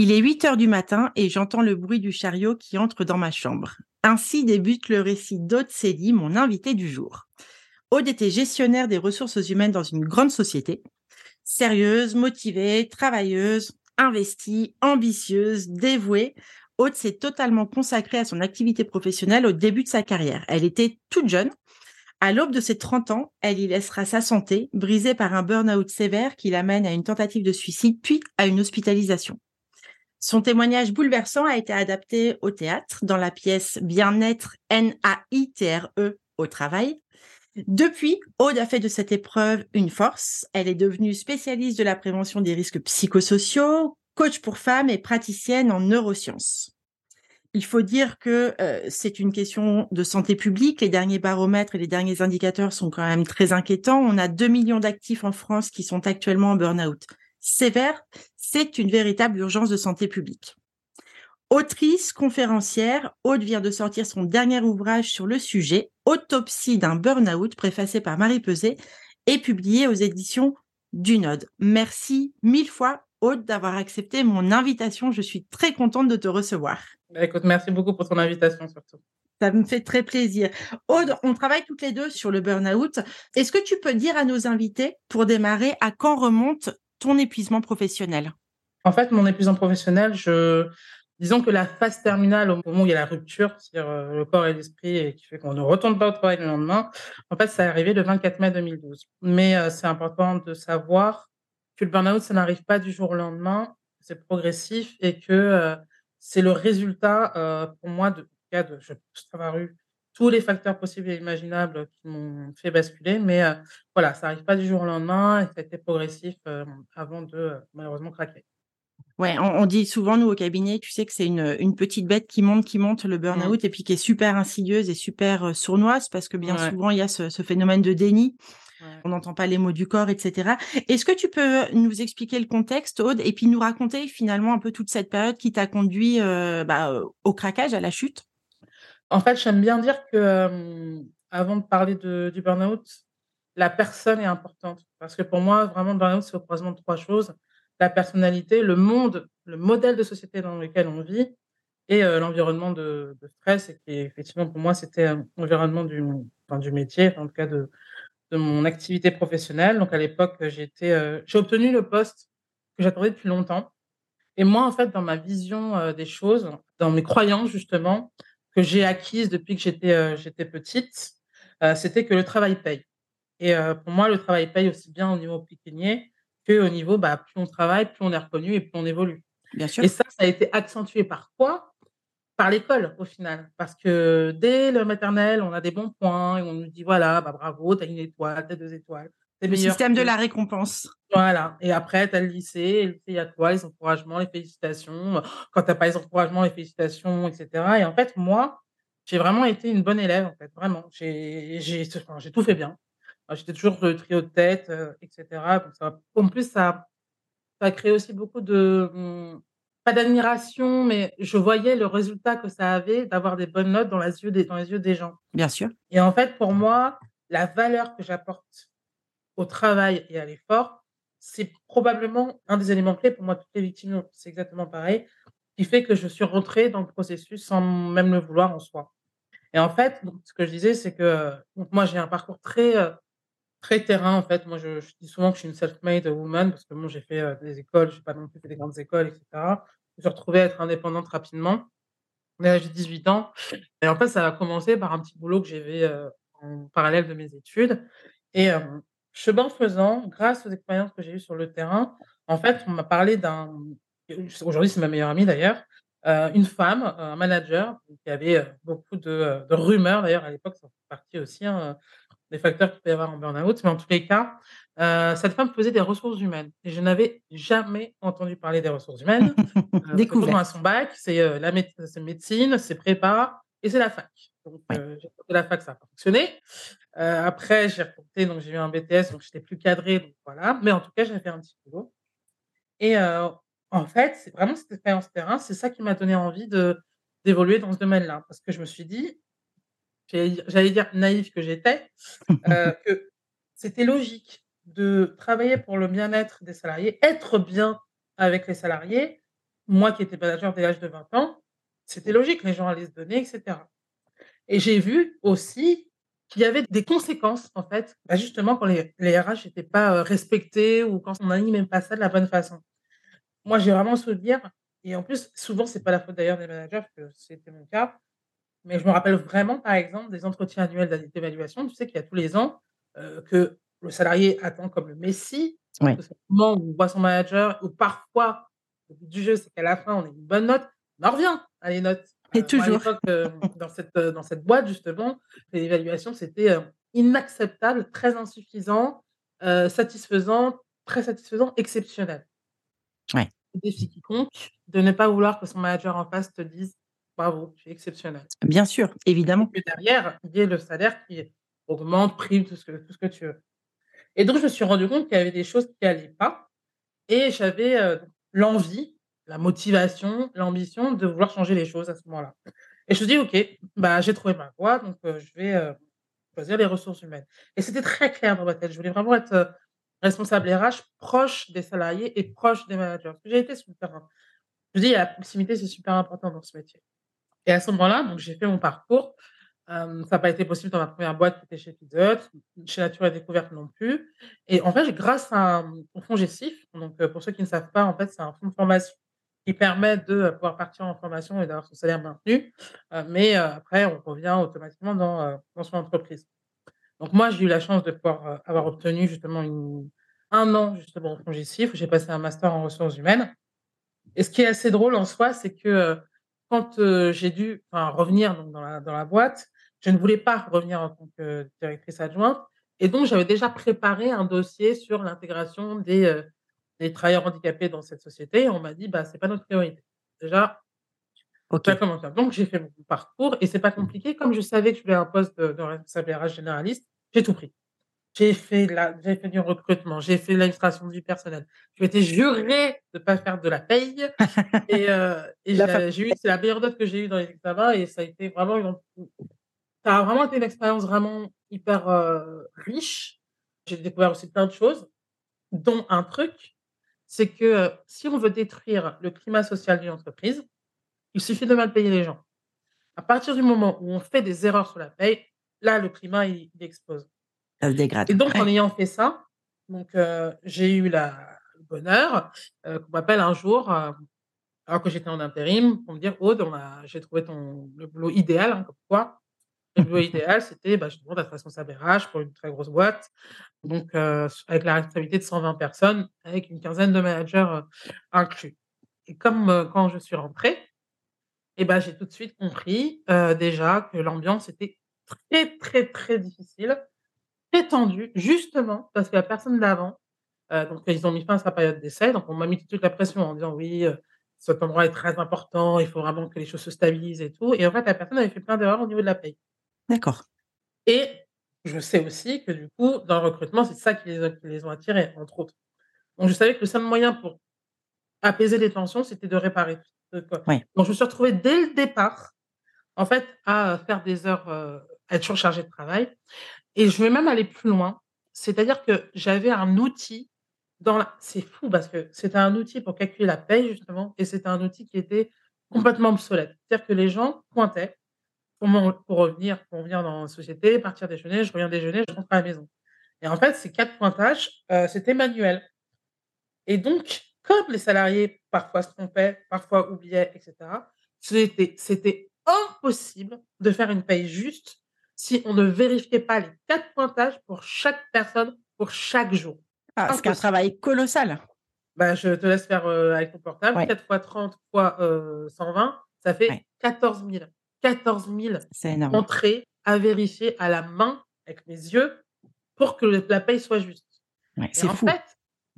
Il est 8 heures du matin et j'entends le bruit du chariot qui entre dans ma chambre. Ainsi débute le récit d'Aude Célie, mon invité du jour. Aude était gestionnaire des ressources humaines dans une grande société. Sérieuse, motivée, travailleuse, investie, ambitieuse, dévouée, Aude s'est totalement consacrée à son activité professionnelle au début de sa carrière. Elle était toute jeune. À l'aube de ses 30 ans, elle y laissera sa santé, brisée par un burn-out sévère qui l'amène à une tentative de suicide, puis à une hospitalisation. Son témoignage bouleversant a été adapté au théâtre dans la pièce Bien-être N-A-I-T-R-E au travail. Depuis, Aude a fait de cette épreuve une force. Elle est devenue spécialiste de la prévention des risques psychosociaux, coach pour femmes et praticienne en neurosciences. Il faut dire que euh, c'est une question de santé publique. Les derniers baromètres et les derniers indicateurs sont quand même très inquiétants. On a 2 millions d'actifs en France qui sont actuellement en burn-out sévère, c'est une véritable urgence de santé publique. Autrice, conférencière, Aude vient de sortir son dernier ouvrage sur le sujet, Autopsie d'un burn-out, préfacé par Marie Peset et publié aux éditions du Node. Merci mille fois, Aude, d'avoir accepté mon invitation. Je suis très contente de te recevoir. Bah, écoute, merci beaucoup pour ton invitation surtout. Ça me fait très plaisir. Aude, on travaille toutes les deux sur le burn-out. Est-ce que tu peux dire à nos invités, pour démarrer, à quand remonte ton épuisement professionnel? En fait, mon épuisement professionnel, je... disons que la phase terminale, au moment où il y a la rupture, c'est-à-dire euh, le corps et l'esprit, et qui fait qu'on ne retourne pas au travail le lendemain, en fait, ça est arrivé le 24 mai 2012. Mais euh, c'est important de savoir que le burn-out, ça n'arrive pas du jour au lendemain, c'est progressif et que euh, c'est le résultat, pour moi, de, de, je avoir eu tous les facteurs possibles et imaginables qui m'ont fait basculer. Mais euh, voilà, ça n'arrive pas du jour au lendemain et ça a été progressif euh, avant de euh, malheureusement craquer. Ouais, on, dit souvent, nous, au cabinet, tu sais que c'est une, une, petite bête qui monte, qui monte le mmh. burn-out et puis qui est super insidieuse et super sournoise parce que bien souvent, il y a ce, phénomène de déni. On n'entend pas les mots du corps, etc. Est-ce que tu peux nous expliquer le contexte, Aude, et puis nous raconter finalement un peu toute cette période qui t'a conduit bah, au craquage, à la chute? En fait, j'aime bien dire que, avant de parler de du burn-out, la personne est importante. Parce que pour moi, vraiment, le burn-out, c'est au croisement de trois choses: la personnalité, le monde, le modèle de société dans lequel on vit et l'environnement de stress et qui effectivement, pour moi, c'était, l'environnement du du métier, en tout cas de mon activité professionnelle. Donc à l'époque, j'ai j'ai obtenu le poste que j'attendais depuis longtemps et moi, en fait, dans ma vision, des choses, dans mes croyances justement, que j'ai acquise depuis que j'étais euh, j'étais petite, euh, c'était que le travail paye. Et euh, pour moi, le travail paye aussi bien au niveau pécunier qu'au niveau, bah, plus on travaille, plus on est reconnu et plus on évolue. Bien sûr. Et ça, ça a été accentué par quoi? Par l'école, au final. Parce que dès le maternel, on a des bons points et on nous dit voilà, bah, bravo, tu as une étoile, tu as deux étoiles. Le système de la récompense. Voilà. Et après, tu as le lycée. le lycée, il y a toi, les encouragements, les félicitations. Quand tu n'as pas les encouragements, les félicitations, etc. Et en fait, moi, j'ai vraiment été une bonne élève, en fait. Vraiment. J'ai j'ai tout fait bien. J'étais toujours le trio de tête, euh, etc. en plus, ça, ça a créé aussi beaucoup de. Hum, pas d'admiration, mais je voyais le résultat que ça avait d'avoir des bonnes notes dans, les yeux des, dans les yeux des gens. Bien sûr. Et en fait, pour moi, la valeur que j'apporte au travail et à l'effort, c'est probablement un des éléments clés pour moi. Toutes les victimes, c'est exactement pareil, qui fait que je suis rentrée dans le processus sans même le vouloir en soi. Et en fait, ce que je disais, c'est que moi, j'ai un parcours très, euh, très terrain. En fait, moi, je, dis souvent que je suis une self-made woman parce que moi, j'ai fait euh, des écoles, je n'ai pas non plus fait des grandes écoles, etc. Je me suis retrouvée à être indépendante rapidement. J'ai 18 ans. Et en fait, ça a commencé par un petit boulot que j'avais euh, en parallèle de mes études. Et Chemin faisant, grâce aux expériences que j'ai eues sur le terrain, en fait, on m'a parlé d'un aujourd'hui, c'est ma meilleure amie d'ailleurs, euh, une femme, un manager qui avait, euh, beaucoup de, euh, de rumeurs d'ailleurs à l'époque, ça fait partie aussi, hein, des facteurs qu'il peut y avoir en burn-out, mais en tous les cas, cette femme faisait des ressources humaines et je n'avais jamais entendu parler des ressources humaines. Heu, Découvert. à son bac, c'est, la méde médecine, c'est prépa et c'est la fac. Donc j'ai tenté la fac, ça a fonctionné. Heu, après j'ai retenté, donc j'ai eu un BTS, donc j'étais plus cadrée, donc voilà. Mais en tout cas, j'avais un petit boulot et heu, en fait, c'est vraiment cette expérience terrain, c'est ça qui m'a donné envie de d'évoluer dans ce domaine-là. Parce que je me suis dit J'allais dire naïve que j'étais, heu, que c'était logique de travailler pour le bien-être des salariés, être bien avec les salariés. Moi qui étais manager dès l'âge de 20 ans, c'était logique, les gens allaient se donner et cetera et j'ai vu aussi qu'il y avait des conséquences en fait, bah, justement quand les les RH étaient pas, heu, respectés ou quand on n'animait pas ça de la bonne façon. Moi, j'ai vraiment souvenir et en plus, souvent, c'est pas la faute d'ailleurs des managers, parce que c'était mon cas, mais je me rappelle vraiment, par exemple, des entretiens annuels d'évaluation, tu sais qu'il y a tous les ans, heu, que le salarié attend comme le messie, Ouais. que c'est le moment où on voit son manager ou parfois, le but du jeu, c'est qu'à la fin, on ait une bonne note, mais on revient à les notes. Et Heu, moi, à toujours. hem, dans cette, heu, dans cette boîte, justement, les évaluations, c'était, inacceptable, très insuffisant, satisfaisant, très satisfaisant, exceptionnel. Ouais. Défi qui compte, de ne pas vouloir que son manager en face te dise: «Bravo, tu es exceptionnel». Bien sûr, Et évidemment. que derrière, il y ait le salaire qui augmente, prime, tout ce que tout ce que tu veux. Et donc je me suis rendu compte qu'il y avait des choses qui allaient pas et j'avais, l'envie, la motivation, l'ambition de vouloir changer les choses à ce moment-là. Et je me dit: «OK, bah, j'ai trouvé ma voie, donc heu, je vais, heu, choisir les ressources humaines». Et c'était très clair dans ma tête. Je voulais vraiment être, heu, responsable RH proche des salariés et proche des managers. Parce que j'ai été sur le terrain. Je me dis: «La proximité, c'est super important dans ce métier». Et à ce moment-là, j'ai fait mon parcours. Ça a pas été possible dans ma première boîte qui était chez Pizza chez Nature et Découverte non plus. Et en fait, grâce à, mmh, au fonds Gessif, donc pour ceux qui ne savent pas, en fait, c'est un fonds de formation qui permet de, heu, pouvoir partir en formation et d'avoir son salaire maintenu, heu, mais heu, après on revient automatiquement dans, dans son entreprise. Donc moi, j'ai eu la chance de pouvoir, avoir obtenu justement une 1 an justement au où j'ai passé un master en ressources humaines. Et ce qui est assez drôle en soi, c'est que, quand, j'ai dû, enfin, revenir donc dans la dans la boîte, je ne voulais pas revenir en tant que directrice adjointe. Et donc j'avais déjà préparé un dossier sur l'intégration des, des travailleurs handicapés dans cette société et on m'a dit: «Bah, c'est pas notre priorité». Déjà, ça OK. commence bien. Donc j'ai fait mon parcours et c'est pas compliqué. Comme je savais que je voulais un poste de de responsable généraliste, j'ai tout pris. J'ai fait la j'ai fait du recrutement, j'ai fait l'administration du personnel. Je m'étais jurée de pas faire de la paye et fa j'ai j'ai eu c'est la meilleure note que j'ai eue dans les examens et ça a été vraiment une ça a vraiment été une expérience vraiment hyper, heu, riche. J'ai découvert aussi plein de choses, dont un truc, c'est que, heu, si on veut détruire le climat social d'une entreprise, il suffit de mal payer les gens. À partir du moment où on fait des erreurs sur la paye, là, le climat, il il explose. ça se dégrade. Et donc en ayant fait ça, donc heu, j'ai eu la le bonheur, heu, qu'on m'appelle un jour, alors que j'étais en intérim, pour me dire: «Aude, j'ai trouvé ton le boulot idéal», hein, comme quoi. Le boulot idéal, c'était, bah, justement d'être responsable RH pour une très grosse boîte, donc heu, s avec la responsabilité de 120 personnes, avec une quinzaine de managers, heu, inclus. Et comme, heu, quand je suis rentrée et bah, j'ai tout de suite compris, déjà que l'ambiance était très, très, très difficile, très tendue, justement parce que la personne d'avant. Donc ils ont mis fin à sa période d'essai, donc on m'a mis tout de suite la pression en disant: «Oui, cet endroit est très important, il faut vraiment que les choses se stabilisent et tout» et en fait, la personne avait fait plein d'erreurs au niveau de la paye D'accord. et je sais aussi que du coup, dans le recrutement, c'est ça qui les a qui les ont attirés, entre autres. Donc je savais que le seul moyen pour apaiser les tensions, c'était de réparer quoi. Ouais. Donc je me suis retrouvée dès le départ, en fait, à, heu, faire des heures, heu, à être surchargée de travail et je vais même aller plus loin. C'est-à-dire que j'avais un outil dans la c'est fou parce que c'était un outil pour calculer la paye justement et c'était un outil qui était complètement obsolète. C'est-à-dire que les gens pointaient pour mon pour revenir pour venir dans la société, partir déjeuner, je reviens déjeuner, je rentre à la maison et en fait, ces 4 pointages, heu, c'était manuel et donc comme les salariés parfois se trompaient, parfois oubliaient et cetera, c'était c'était impossible de faire une paye juste si on ne vérifiait pas les 4 pointages pour chaque personne, pour chaque jour. Ah, c'est un travail colossal. Bah, je te laisse faire, heu, avec ton portable. Ouais. 4 fois 30 fois, heu, 120, ça fait Ouais. 14 000. 14 000 C'est énorme. entrées à vérifier à la main avec mes yeux pour que la paye soit juste. Ouais, c'est en fou. fait,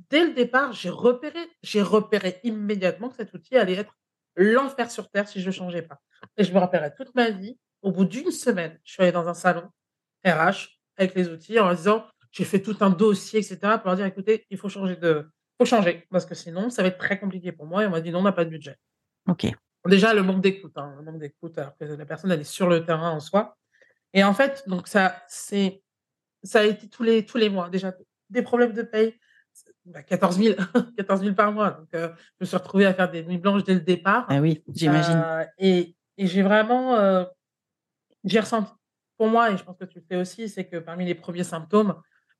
dès le départ, j'ai repéré j'ai repéré immédiatement que cet outil allait être l'enfer sur terre si je le changeais pas. Et je me rappellerai toute ma vie, au bout d'une semaine, je suis allée dans un salon RH avec les outils en disant j'ai fait tout un dossier et cetera pour leur dire: «Écoutez, il faut changer de faut changer parce que sinon ça va être très compliqué pour moi» et on m'a dit: «Non, on n'a pas de budget». OK. Déjà le manque d'écoute, hein, le manque d'écoute alors que la personne elle est sur le terrain en soi et en fait donc ça c'est ça a été tous les tous les mois déjà des problèmes de paye, c bah 14 000 14 000 par mois donc heu, je me suis retrouvée à faire des nuits blanches dès le départ, Ah oui, j'imagine. heu et et j'ai vraiment, heu, j'ai ressenti pour moi et je pense que tu le fais aussi, c'est que parmi les 1ers symptômes,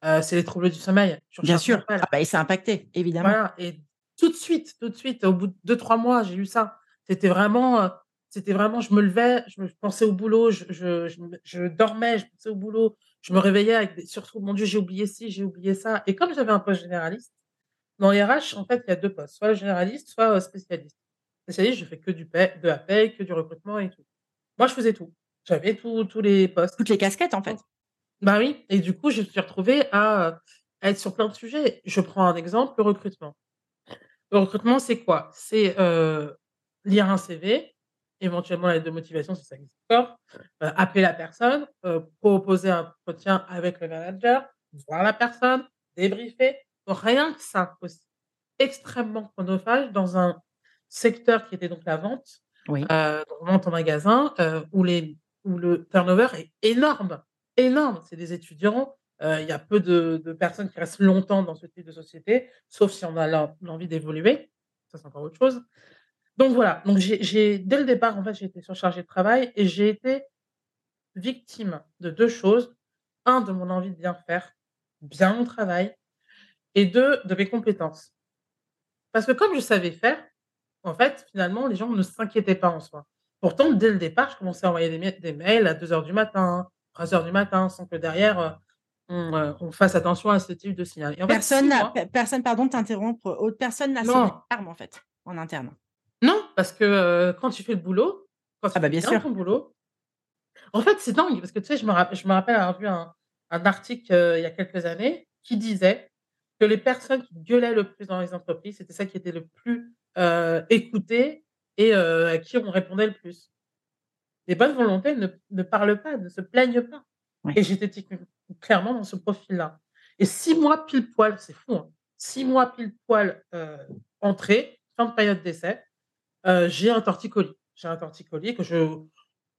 heu, c'est les troubles du sommeil, Bien sûr. Ah bah et ça a impacté, évidemment. Voilà et tout de suite, tout de suite, au bout de 2-3 mois, j'ai eu ça. C'était vraiment, heu, c'était vraiment je me levais, je me je pensais au boulot, je je je dormais, je pensais au boulot, je me réveillais avec des sursaut: «Mon Dieu, j'ai oublié ci, j'ai oublié ça» et comme j'avais un poste généraliste, dans les RH, en fait, il y a 2 postes, soit généraliste, soit, heu, spécialiste. Spécialiste, je fais que du de la paie, que du recrutement et tout. Moi, je faisais tout. J'avais tous tous les postes. Toutes les casquettes, en fait. Bah oui et du coup, je me suis retrouvée à, heu, à être sur plein de sujets. Je prends un exemple, le recrutement. Le recrutement, c'est quoi? C'est, lire un CV, éventuellement la lettre de motivation si ça existe encore, heu, appeler la personne, heu, proposer un entretien avec le manager, voir la personne, débriefer. Rien que ça aussi, extrêmement chronophage dans un secteur qui était donc la vente, Oui. donc vente en magasin, où les où le turnover est énorme, énorme. C'est des étudiants, il y a peu de de personnes qui restent longtemps dans ce type de société, sauf si on a l'en l'envie d'évoluer, ça c'est encore autre chose. Donc voilà, donc j'ai dès le départ, en fait, j'ai été surchargée de travail et j'ai été victime de 2 choses. 1 de mon envie de bien faire, bien mon travail et 2 de mes compétences. Parce que comme je savais faire, en fait, finalement, les gens ne s'inquiétaient pas en soi. Pourtant, dès le départ, je commençais à envoyer des mai des mails à 2:00 du matin, 3:00 du matin, sans que derrière, heu, on, heu, on fasse attention à ce type de signal et en fait, Personne 6 n'a mois pe personne, pardon de t'interrompre, personne n'a sonné en fait, en interne? Non, parce que, heu, quand tu fais le boulot, quand tu Ah bah, fais bien bien sûr. ton boulot en fait, c'est dingue parce que tu sais, je me rapp je me rappelle avoir vu un un article, heu, il y a quelques années qui disait que les personnes qui gueulaient le plus dans les entreprises, c'était celles qui étaient le plus, heu, écoutées et à qui on répondait le plus. Les bonnes volontés ne ne parlent pas, ne se plaignent pas Oui. et j'étais clairement dans ce profil-là et 6 mois pile poil, c'est fou, hein, 6 mois pile poil, entrée, fin de période d'essai, heu, j'ai un torticolis. J'ai un torticolis que je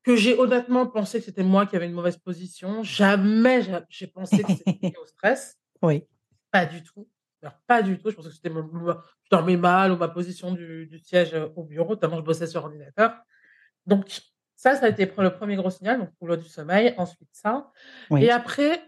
que j'ai honnêtement pensé que c'était moi qui avais une mauvaise position. Jamais j'a j'ai pensé que c'était lié au stress. Oui. Pas du tout, alors pas du tout, je pensais que c'était je dormais mal ou ma position du du siège, heu, au bureau, tellement je bossais sur ordinateur. Donc ça, ça a été le 1er gros signal, donc trouble du sommeil, ensuite ça et après,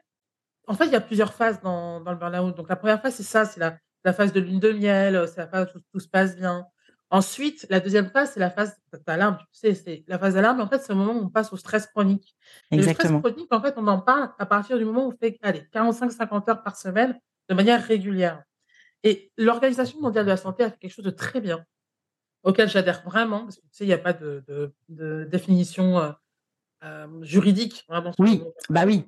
en fait, il y a plusieurs phases dans dans le burn-out. Donc la 1re phase, c'est ça, c'est la la phase de lune de miel, heu, c'est la phase où tout se passe bien. Ensuite, la 2e phase, c'est la phase d'alarme, tu sais, c'est la phase d'alarme, en fait, c'est le moment où on passe au stress chronique et le stress Exactement. chronique, en fait, on en parle à partir du moment où on fait, allez, 45-50 heures par semaine de manière régulière et l'Organisation mondiale de la santé a fait quelque chose de très bien, auquel j'adhère vraiment parce que tu sais, il y a pas de de de définition, heu, hem, juridique vraiment le Oui, bah oui.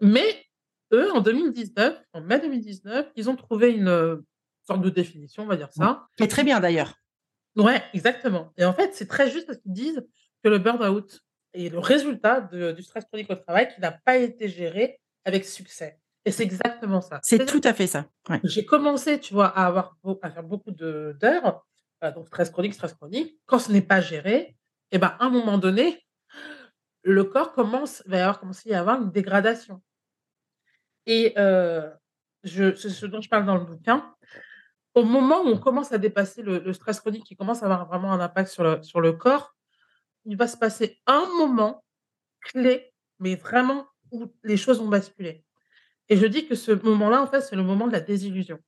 mais eux, en 2019, en mai 2019, ils ont trouvé une, heu, sorte de définition, on va dire ça, qui est très bien d'ailleurs. Ouais, exactement et en fait, c'est très juste parce qu'ils disent que le burn-out est le résultat de du stress chronique au travail qui n'a pas été géré avec succès et c'est exactement ça. C'est tout à fait ça, ouais. j'ai commencé, tu vois, à avoir à faire beaucoup d'heures, heu, donc stress chronique, stress chronique. Quand ce n'est pas géré et bah, à un moment donné, le corps commence va y avoir commencer à y avoir une dégradation et je c'est ce dont je parle dans le bouquin. Au moment où on commence à dépasser le stress chronique qui commence à avoir vraiment un impact sur le sur le corps, il va se passer un moment clé, mais vraiment où les choses vont basculer. Et je dis que ce moment-là, en fait, c'est le moment de la désillusion.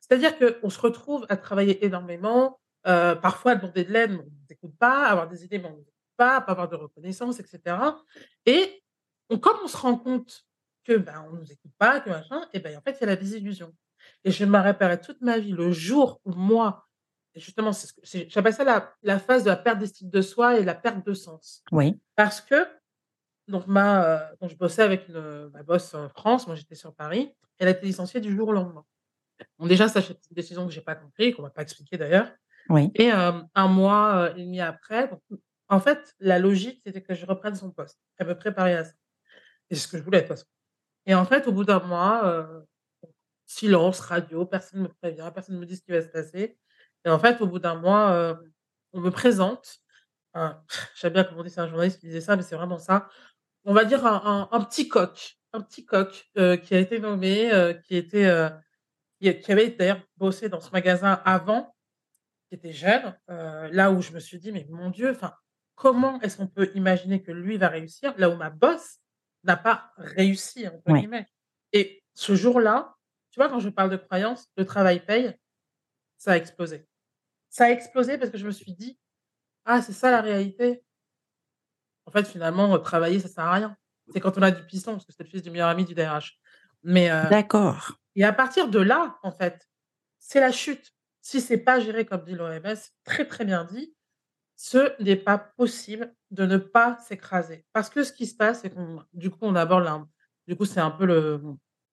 C'est-à-dire qu'on se retrouve à travailler énormément, heu, parfois à demander de l'aide, mais on nous écoute pas, avoir des idées, mais on nous écoute pas, pas avoir de reconnaissance et cetera. Et on comme on se rend compte que, ben, on nous écoute pas, que machin et ben, en fait, il y a la désillusion et je me rappellerai toute ma vie le jour où moi justement, j'appelle ça la la phase de la perte d'estime de soi et la perte de sens Oui. parce que donc ma, heu, donc je bossais avec une, ma boss en France, moi j'étais sur Paris. Elle a été licenciée du jour au lendemain. Bon déjà ça, c'est une décision que j'ai pas compris, qu'on m'a pas expliqué d'ailleurs Oui. et hem, 1 mois, heu, et demi après, donc en fait, la logique, c'était que je reprenne son poste. Elle me préparait à ça et c'est ce que je voulais de toute façon et en fait, au bout d'un mois, silence radio, personne me prévient, personne me dit ce qui va se passer et en fait, au bout d'un mois, heu, on me présente un j'aime bien comment on dit, c'est un journaliste qui disait ça, mais c'est vraiment ça. On va dire un un un petit coq un petit coq, heu, qui a été nommé, heu, qui était, qui qui avait d'ailleurs bossé dans ce magasin avant, qui était jeune, là où je me suis dit: «Mais mon Dieu, enfin, comment est-ce qu'on peut imaginer que lui va réussir là où ma boss n'a pas «réussi» entre Ouais. guillemets?» et ce jour-là, tu vois, quand je parle de croyance, le travail paye, ça a explosé. Ça a explosé parce que je me suis dit: «Ah, c'est ça la réalité?» En fait, finalement, travailler, ça sert à rien. C'est quand on a du piston, parce que c'était le fils du meilleur ami du DRH. Mais, heu D'accord. et à partir de là, en fait, c'est la chute. Si c'est pas géré comme dit l'OMS, très, très bien dit, ce n'est pas possible de ne pas s'écraser. Parce que ce qui se passe, c'est qu'on du coup, on aborde là, du coup, c'est un peu le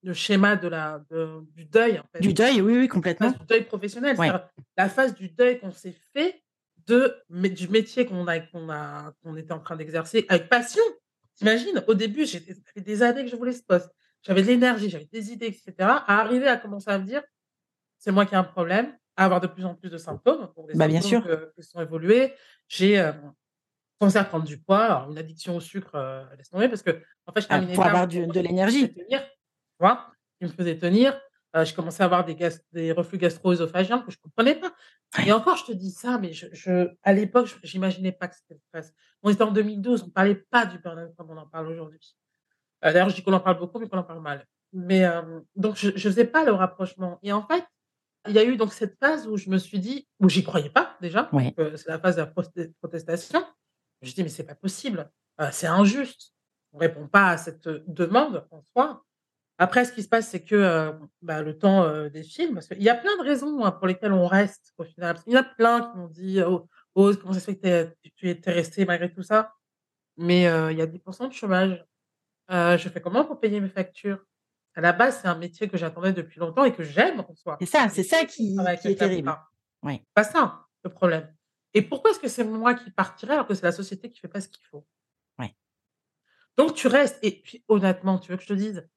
le schéma de la de du deuil, en fait. Du deuil, oui, oui, complètement. phase du deuil professionnel, Ouais. la phase du deuil qu'on s'est fait de du métier qu'on a qu'on a qu'on était en train d'exercer avec passion. Tu imagines? Au début, ça fait des années que je voulais ce poste. J'avais de l'énergie, j'avais des idées et cetera, à arriver à commencer à me dire: «C'est moi qui ai un problème», à avoir de plus en plus de symptômes, des Bah, bien sûr. que qui sont évolués. J'ai, hem, commencé à prendre du poids, alors une addiction au sucre, heu, laisse tomber parce qu'en fait, je Ah, terminais pour avoir du de l'énergie. Vois? Qui me faisait tenir, heu, je commençais à avoir des des reflux gastro-œsophagiens que je comprenais pas et encore, je te dis ça, mais je je à l'époque, je j'imaginais pas que c'était le stress. On était en 2012, on parlait pas du burn-out comme on en parle aujourd'hui. Heu, d'ailleurs, je dis qu'on en parle beaucoup, mais qu'on en parle mal. Mais, hem, donc je je faisais pas le rapprochement et en fait, il y a eu donc cette phase où je me suis dit où j'y croyais pas déjà, Ouais. heu, c'est la phase de la protestation. Je me suis dit: «Mais c'est pas possible, c'est injuste. On répond pas à cette, demande en soi». Après ce qui se passe, c'est que, heu, bah, le temps, heu, défile parce qu'il y a plein de raisons, hein, pour lesquelles on reste au final. Qu'il y en a plein qui m'ont dit: «Oh oh comment ça se fait que tu es restée malgré tout ça?» mais, heu, il y a 10% de chômage. Heu, je fais comment pour payer mes factures? À la base, c'est un métier que j'attendais depuis longtemps et que j'aime en soi. C'est ça, c'est ça qui est terrible. Ouais. Pas ça, le problème et pourquoi est-ce que c'est moi qui partirais alors que c'est la société qui fait pas ce qu'il faut? Ouais. Donc tu restes et puis honnêtement, tu veux que je te dise?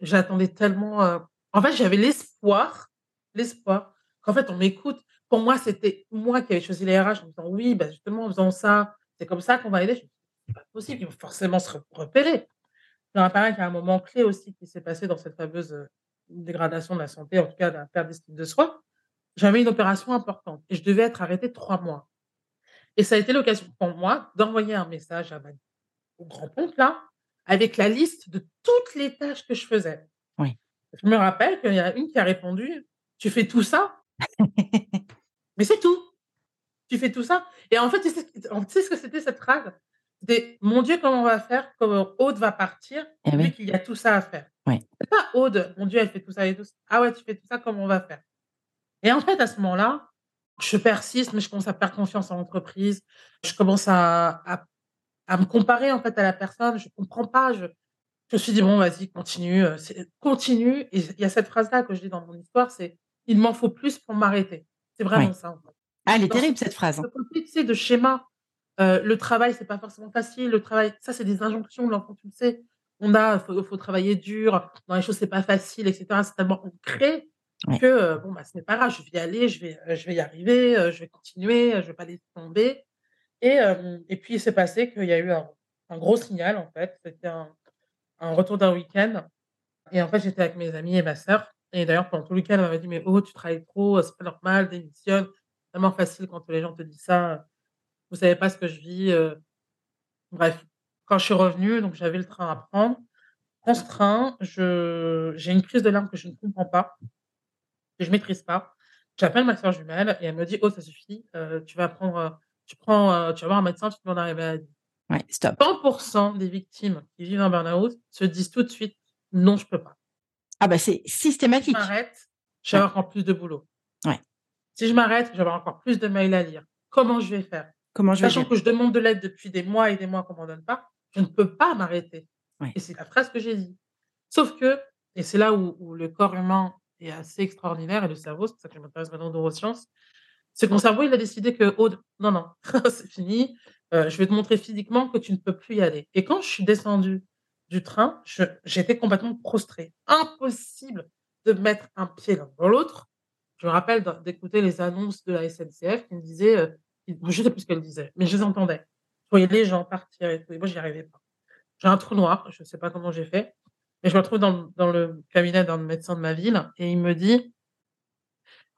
J'attendais tellement, heu en fait, j'avais l'espoir l'espoir qu'en fait, on m'écoute. Pour moi, c'était moi qui avais choisi les RH en me disant: «Oui, bah, justement, en faisant ça, c'est comme ça qu'on va aider». Je me «C'est pas possible, ils vont forcément se re repérer». En a pareil qu'il y a un moment clé aussi qui s'est passé dans cette fameuse, heu, dégradation de la santé, en tout cas de la perte d'estime de soi. J'avais une opération importante et je devais être arrêtée 3 mois et ça a été l'occasion pour moi d'envoyer un message à ma au grand compte là, avec la liste de toutes les tâches que je faisais. Oui. Je me rappelle qu'il y a une qui a répondu: «Tu fais tout ça?» «Mais c'est tout! Tu fais tout ça?» et en fait, tu sais tu sais ce que c'était cette phrase? C'était: «Mon Dieu, comment on va faire quand Aude va partir, Eh vu oui. qu'il y a tout ça à faire?» Ouais. c'est pas Aude: «Mon Dieu, elle fait tout ça et tout ç» «Ah ouais, tu fais tout ça, comment on va faire?» et en fait, à ce moment-là, je persiste, mais je commence à perdre confiance en l'entreprise. Je commence à à à me comparer, en fait, à la personne. Je comprends pas, je je me suis dit: «Bon, vas-y, continue, c'est continue» et il y a cette phrase-là que je dis dans mon histoire, c'est: «Il m'en faut plus pour m'arrêter». C'est vraiment Ouais. ça, en fait. Ah, elle est Dans ce terrible cette phrase, ce hein. tu sais, de schéma, heu, le travail, c'est pas forcément facile, le travail ça, c'est des injonctions de l'enfant, tu le sais. On a faut faut travailler dur, dans les choses, c'est pas facile et cetera. C'est tellement ancré Ouais. que, heu, bon, bah, ce n'est pas grave, je vais y aller, je vais, je vais y arriver, je vais continuer, je vais pas laisser tomber et et puis il s'est passé qu'il y a eu un gros signal, en fait. C'était un retour d'un week-end et en fait, j'étais avec mes amis et ma sœur et d'ailleurs, pendant tout le week-end, elle m'avait dit: «Mais Aude, tu travailles trop, c'est pas normal, démissionne». Tellement facile quand les gens te disent ça, vous savez pas ce que je vis, heu. Bref, quand je suis revenue, donc j'avais le train à prendre. Je j'ai une crise de larmes que je ne comprends pas, que je maîtrise pas. J'appelle ma sœur jumelle et elle me dit: «Aude, ça suffit, heu, tu vas prendre, heu, tu prends, heu, tu vas voir un médecin, tu demandes arrêt maladie». Ouais, stop. 100% des victimes qui vivent un burn-out se disent tout de suite: «Non, je peux pas». Ah bah, c'est Si je systématique. m'arrête, je vais avoir encore plus de boulot. Ouais. Si je m'arrête, je vais avoir encore plus de mails à lire. Comment je vais faire? Comment je Sachant que je demande de l'aide depuis des mois et des mois qu'on m'en donne pas, Je ne peux pas m'arrêter Ouais. et c'est la phrase que j'ai dit. Sauf que et c'est là où où le corps humain est assez extraordinaire et le cerveau, c'est pour ça que je m'intéresse maintenant aux neurosciences. C'est que mon cerveau, il a décidé que: «Aude, non, non, c'est fini, heu, je vais te montrer physiquement que tu ne peux plus y aller» et quand je suis descendue du train, j'étais complètement prostrée. Impossible de mettre un pied dans l'autre. Je me rappelle d'écouter les annonces de la SNCF qui me disaient, qui je sais plus ce qu'elles disaient, mais je les entendais. Je voyais les gens partir et tout et moi j'y arrivais pas. J'ai un trou noir, je sais pas comment j'ai fait, mais je me retrouve dans le cabinet d'un médecin de ma ville et il me dit: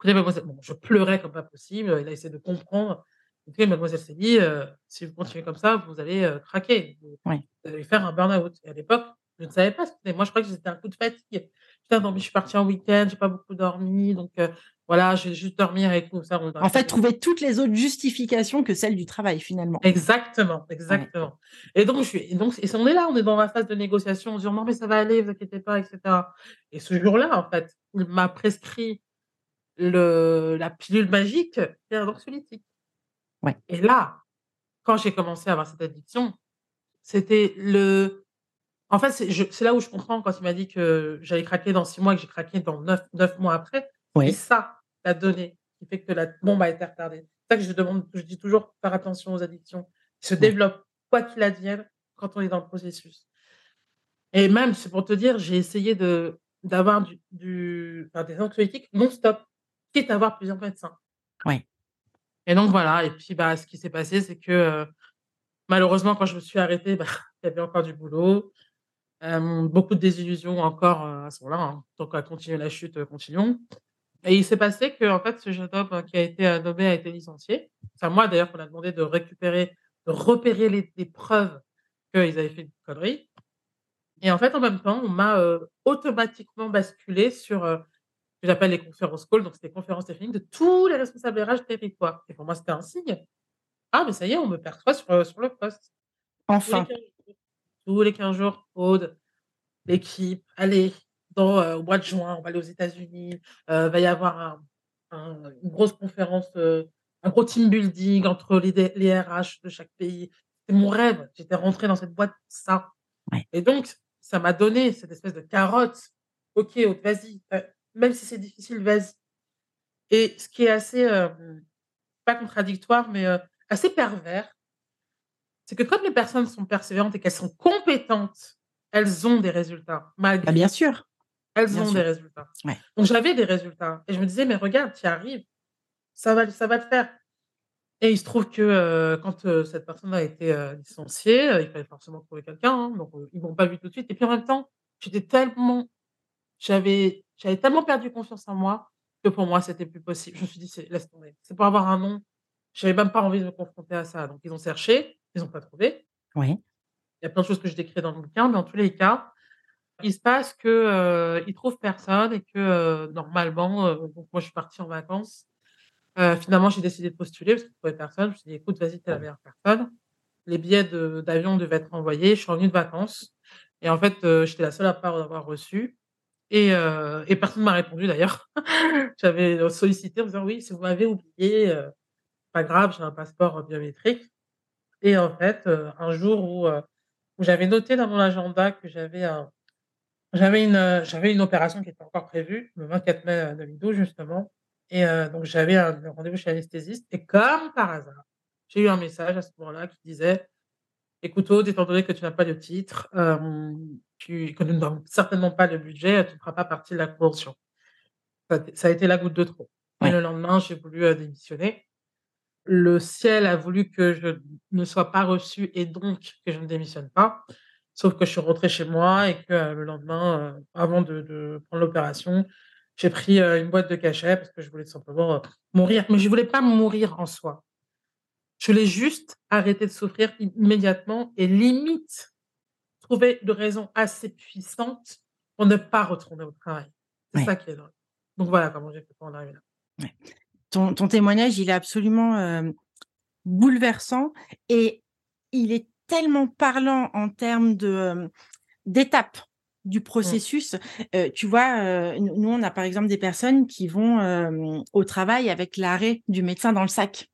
«Écoutez mademoiselle» bon, je pleurais comme pas possible, il a essayé de comprendre. «Écoutez mademoiselle Séli, heu, si vous continuez comme ça, vous allez, heu, craquer, vous allez faire un burn-out» et à l'époque, je ne savais pas ce que c'était. Moi, je croyais que c'était un coup de fatigue. «Putain, non mais je suis partie en week-end, j'ai pas beaucoup dormi donc heu, voilà, je vais juste dormir et tout», ça on En fait, trouver toutes les autres justifications que celles du travail, finalement. Exactement, Ouais. exactement et donc je suis et donc et on est là, on est dans la phase de négociation, en se disant: «Non mais ça va aller, vous inquiétez pas» et cetera et ce jour-là, en fait, il m'a prescrit le la pilule magique qui est un anxiolytique Ouais. et là, quand j'ai commencé à avoir cette addiction, c'était le en fait, c'est c'est là où je comprends quand il m'a dit que j'allais craquer dans 6 mois et que j'ai craqué dans 9- 9 mois après. C'est Ouais. ça, la donnée qui fait que la bombe a été retardée. C'est ça que je demande je dis toujours: «Faire attention aux addictions». Ils se Ouais. développent, quoi qu'il advienne, quand on est dans le processus et même, c'est pour te dire, j'ai essayé de d'avoir du du enfin des anxiolytiques non-stop, quitte à voir plusieurs médecins Ouais. et donc voilà et puis, bah, ce qui s'est passé, c'est que, heu, malheureusement, quand je me suis arrêtée, bah, il y avait encore du boulot. Beaucoup de désillusions encore, heu, à ce moment-là, hein, donc à continuer la chute, heu, continuons et il s'est passé qu'en fait, ce jeune homme qui a été, nommé a été licencié. C'est à moi d'ailleurs qu'on a demandé de récupérer, de repérer les les preuves qu'ils avaient fait une connerie et en fait, en même temps, on m'a, automatiquement basculée sur, que j'appelle les conférences calls, donc c'était conférences téléphoniques de tous les responsables RH territoire et pour moi, c'était un signe. «Ah mais ça y est, on me perçoit sur, heu, sur le poste». Enfin. 15 jours tous les 15 jours: «Aude, l'équipe, allez, dans, heu, au mois de juin, on va aller aux États-Unis, heu, va y avoir un un une grosse conférence, heu, un gros team building entre les les RH de chaque pays». C'est mon rêve, j'étais rentrée dans cette boîte pour ça Ouais. et donc ça m'a donné cette espèce de carotte. «OK, vas-y, même si c'est difficile, vas-y» et ce qui est assez, hem, pas contradictoire, mais heu, assez pervers c'est que comme les personnes sont persévérantes et qu'elles sont compétentes, elles ont des résultats Bah, malgré bien tout. sûr. Elles Bien ont sûr. des résultats. Ouais. Donc j'avais des résultats et je me disais: «Mais regarde, tu y arrives, ça va ça va le faire» et il se trouve que, heu, quand, cette personne a été, licenciée, il fallait forcément trouver quelqu'un, hein, donc ils m'ont pas vue tout de suite et puis en même temps, j'étais tellement j'avais j'avais tellement perdu confiance en moi que pour moi, c'était plus possible. Je me suis dit: «C'est laisse tomber, c'est pour avoir un nom». J'avais même pas envie de me confronter à ça, donc ils ont cherché, ils ont pas trouvé. Il y a plein de choses que je décris dans le bouquin, mais en tous les cas, il se passe que, heu, ils trouvent personne et que, heu, normalement, heu, donc moi je suis partie en vacances. Heu, finalement, j'ai décidé de postuler parce qu'ils trouvaient personne. Je me suis dit: «Écoute, vas-y, tu es la meilleure personne». Les billets de d'avion devaient être envoyés, je suis revenue de vacances et en fait, j'étais la seule à pas avoir reçu et heu et personne m'a répondu d'ailleurs. J'avais, heu, sollicité en disant: «Oui, si vous m'avez oublié, heu, pas grave, j'ai un passeport, biométrique» et en fait, un jour où, j'avais noté dans mon agenda que j'avais un j'avais une, j'avais une opération qui était encore prévue le 24 mai, heu, 2012 justement. Et donc j'avais un rendez-vous chez l'anesthésiste. Et comme par hasard, j'ai eu un message à ce moment-là qui disait: «Écoute Aude, étant donné que tu n'as pas de titre, tu que nous n'avons certainement pas le budget, tu ne feras pas partie de la convention». Ça a été ça a été la goutte de trop et le lendemain, j'ai voulu, heu, démissionner. Le ciel a voulu que je ne sois pas reçue et donc que je ne démissionne pas. Sauf que je suis rentrée chez moi et que, heu, le lendemain, heu, avant de de prendre l'opération, j'ai pris, une boîte de cachet parce que je voulais simplement, mourir. Mais je voulais pas mourir en soi. Je voulais juste arrêter de souffrir immédiatement et limite trouver une raison assez puissante pour ne pas retourner au travail. C'est Ouais. ça qui est dingue. Donc voilà comment j'ai fait pour en arriver là. Ouais. Ton ton témoignage, il est absolument, hem, bouleversant et il est tellement parlant en termes de, hem, d'étapes du Mmh. processus. Heu, tu vois, nous on a par exemple des personnes qui vont, au travail avec l'arrêt du médecin dans le sac.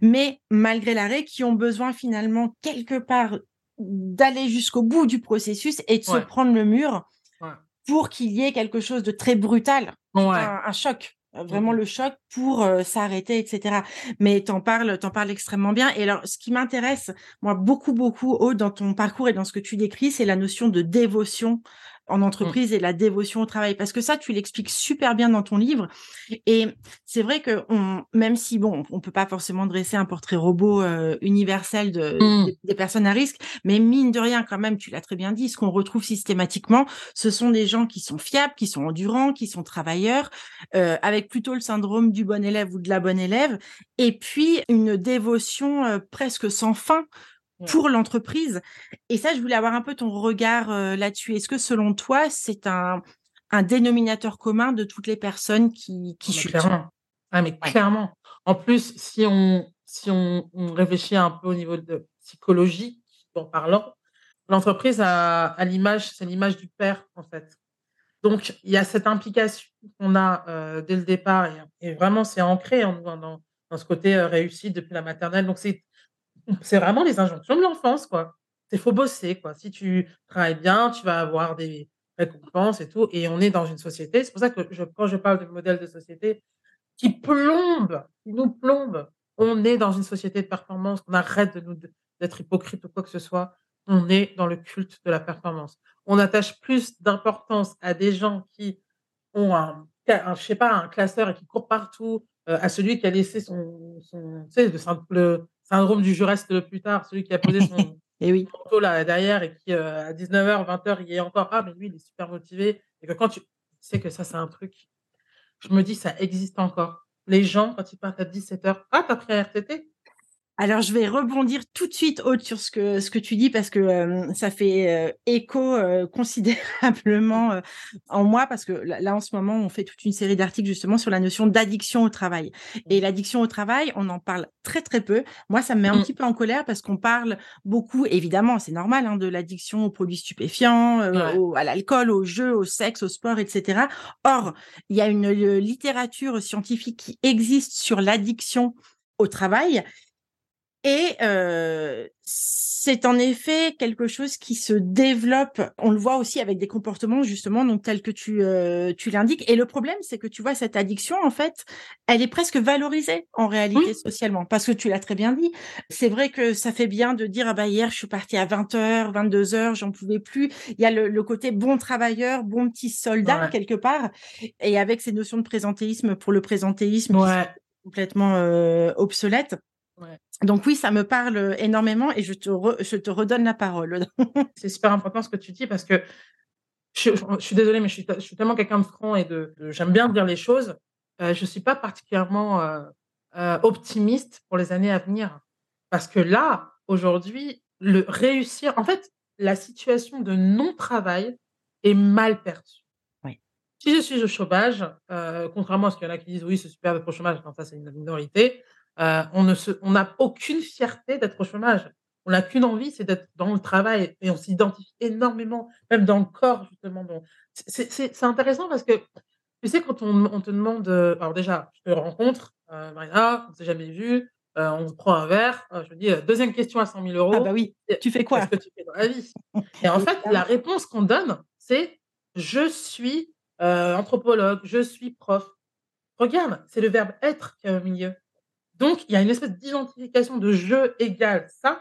Mais malgré l'arrêt, qui ont besoin finalement quelque part d'aller jusqu'au bout du processus et de se prendre le mur Ouais. pour qu'il y ait quelque chose de très brutal, Ouais. un, un choc, euh, vraiment Mhm. le choc pour euh, s'arrêter, etc. Mais t'en parles, t'en parles extrêmement bien. Et alors, ce qui m'intéresse, moi, beaucoup, beaucoup, Aude, dans ton parcours et dans ce que tu décris, c'est la notion de dévotion en entreprise et la dévotion au travail. Parce que ça, tu l'expliques super bien dans ton livre. Et c'est vrai que on, même si bon, on peut pas forcément dresser un portrait robot euh, universel de, Mm. des, des personnes à risque, mais mine de rien, quand même, tu l'as très bien dit, ce qu'on retrouve systématiquement, ce sont des gens qui sont fiables, qui sont endurants, qui sont travailleurs, euh, avec plutôt le syndrome du bon élève ou de la bonne élève, et puis une dévotion euh, presque sans fin. Pour l'entreprise. Et ça, je voulais avoir un peu ton regard euh, là-dessus. Est-ce que selon toi, c'est un, un dénominateur commun de toutes les personnes qui, qui Mais chutent? clairement. Ah, mais Ouais. clairement. En plus, si on, si on, on réfléchit un peu au niveau de psychologie, en parlant, l'entreprise a, a l'image, c'est l'image du père, en fait. Donc, il y a cette implication qu'on a euh, dès le départ, et, et vraiment, c'est ancré en nous, hein, dans, dans ce côté euh, réussite depuis la maternelle. Donc, c'est c'est vraiment les injonctions de l'enfance, quoi. Il faut bosser, quoi. Si tu travailles bien, tu vas avoir des récompenses et tout. Et on est dans une société. C'est pour ça que quand je parle de modèle de société qui plombe, qui nous plombe, on est dans une société de performance. On arrête de nous d'être hypocrite ou quoi que ce soit. On est dans le culte de la performance. On attache plus d'importance à des gens qui ont un, un, classeur et qui courent partout, euh, à celui qui a laissé son, son syndrome du je reste plus tard, celui qui a posé son Et oui. manteau là derrière et qui euh, à 19h, 20h, il est encore ah mais lui il est super motivé et que quand tu sais que ça c'est un truc, je me dis ça existe encore. Les gens quand ils partent à 17h, ah t'as pris un RTT Alors, je vais rebondir tout de suite, Aude, sur ce que, ce que tu dis, parce que euh, ça fait euh, écho euh, considérablement en moi, parce que là, là, en ce moment, on fait toute une série d'articles justement sur la notion d'addiction au travail. Et l'addiction au travail, on en parle très, très peu. Moi, ça me met un Mm. petit peu en colère parce qu'on parle beaucoup, évidemment, c'est normal, hein, de l'addiction aux produits stupéfiants, Ouais. au- à l'alcool, au jeu, au sexe, au sport, etc. Or, il y a une littérature scientifique qui existe sur l'addiction au travail et euh, c'est en effet quelque chose qui se développe. On le voit aussi avec des comportements justement, donc tels que tu euh, tu l'indiques. Et le problème, c'est que tu vois cette addiction, en fait, elle est presque valorisée en réalité Oui. socialement, parce que tu l'as très bien dit. C'est vrai que ça fait bien de dire ah bah hier je suis partie à 20h, 22h, j'en pouvais plus. Il y a le, le côté bon travailleur, bon petit soldat Ouais. quelque part, et avec ces notions de présentéisme pour le présentéisme qui sont complètement euh, obsolètes. Donc oui, ça me parle énormément et je te, re- je te redonne la parole. C'est super important ce que tu dis parce que je, je- je suis désolée, mais je suis, je suis tellement quelqu'un de franc et de, de- j'aime bien dire les choses. Euh, je suis pas particulièrement euh, euh, optimiste pour les années à venir parce que là, aujourd'hui, le réussir, en fait, la situation de non-travail est mal perçue. Oui. Si je suis au chômage, euh, contrairement à ce qu'il y en a qui disent oui, c'est super d'être au chômage, non, ça c'est une minorité, euh, on ne se, on n'a aucune fierté d'être au chômage. On n'a qu'une envie, c'est d'être dans le travail et on s'identifie énormément, même dans le corps, justement. C'est- intéressant parce que, tu sais, quand on, on te demande, euh, alors déjà, je te rencontre, euh, Marina, on ne s'est jamais vu, euh, on se prend un verre, je me dis, deuxième question à 100 000 euros, Ah bah oui, tu fais quoi qu'est-ce que tu fais dans la vie? Et en fait, la réponse qu'on donne, c'est je suis anthropologue, je suis prof. Regarde, c'est le verbe être qui est au milieu. Donc, il y a une espèce d'identification de je égale ça,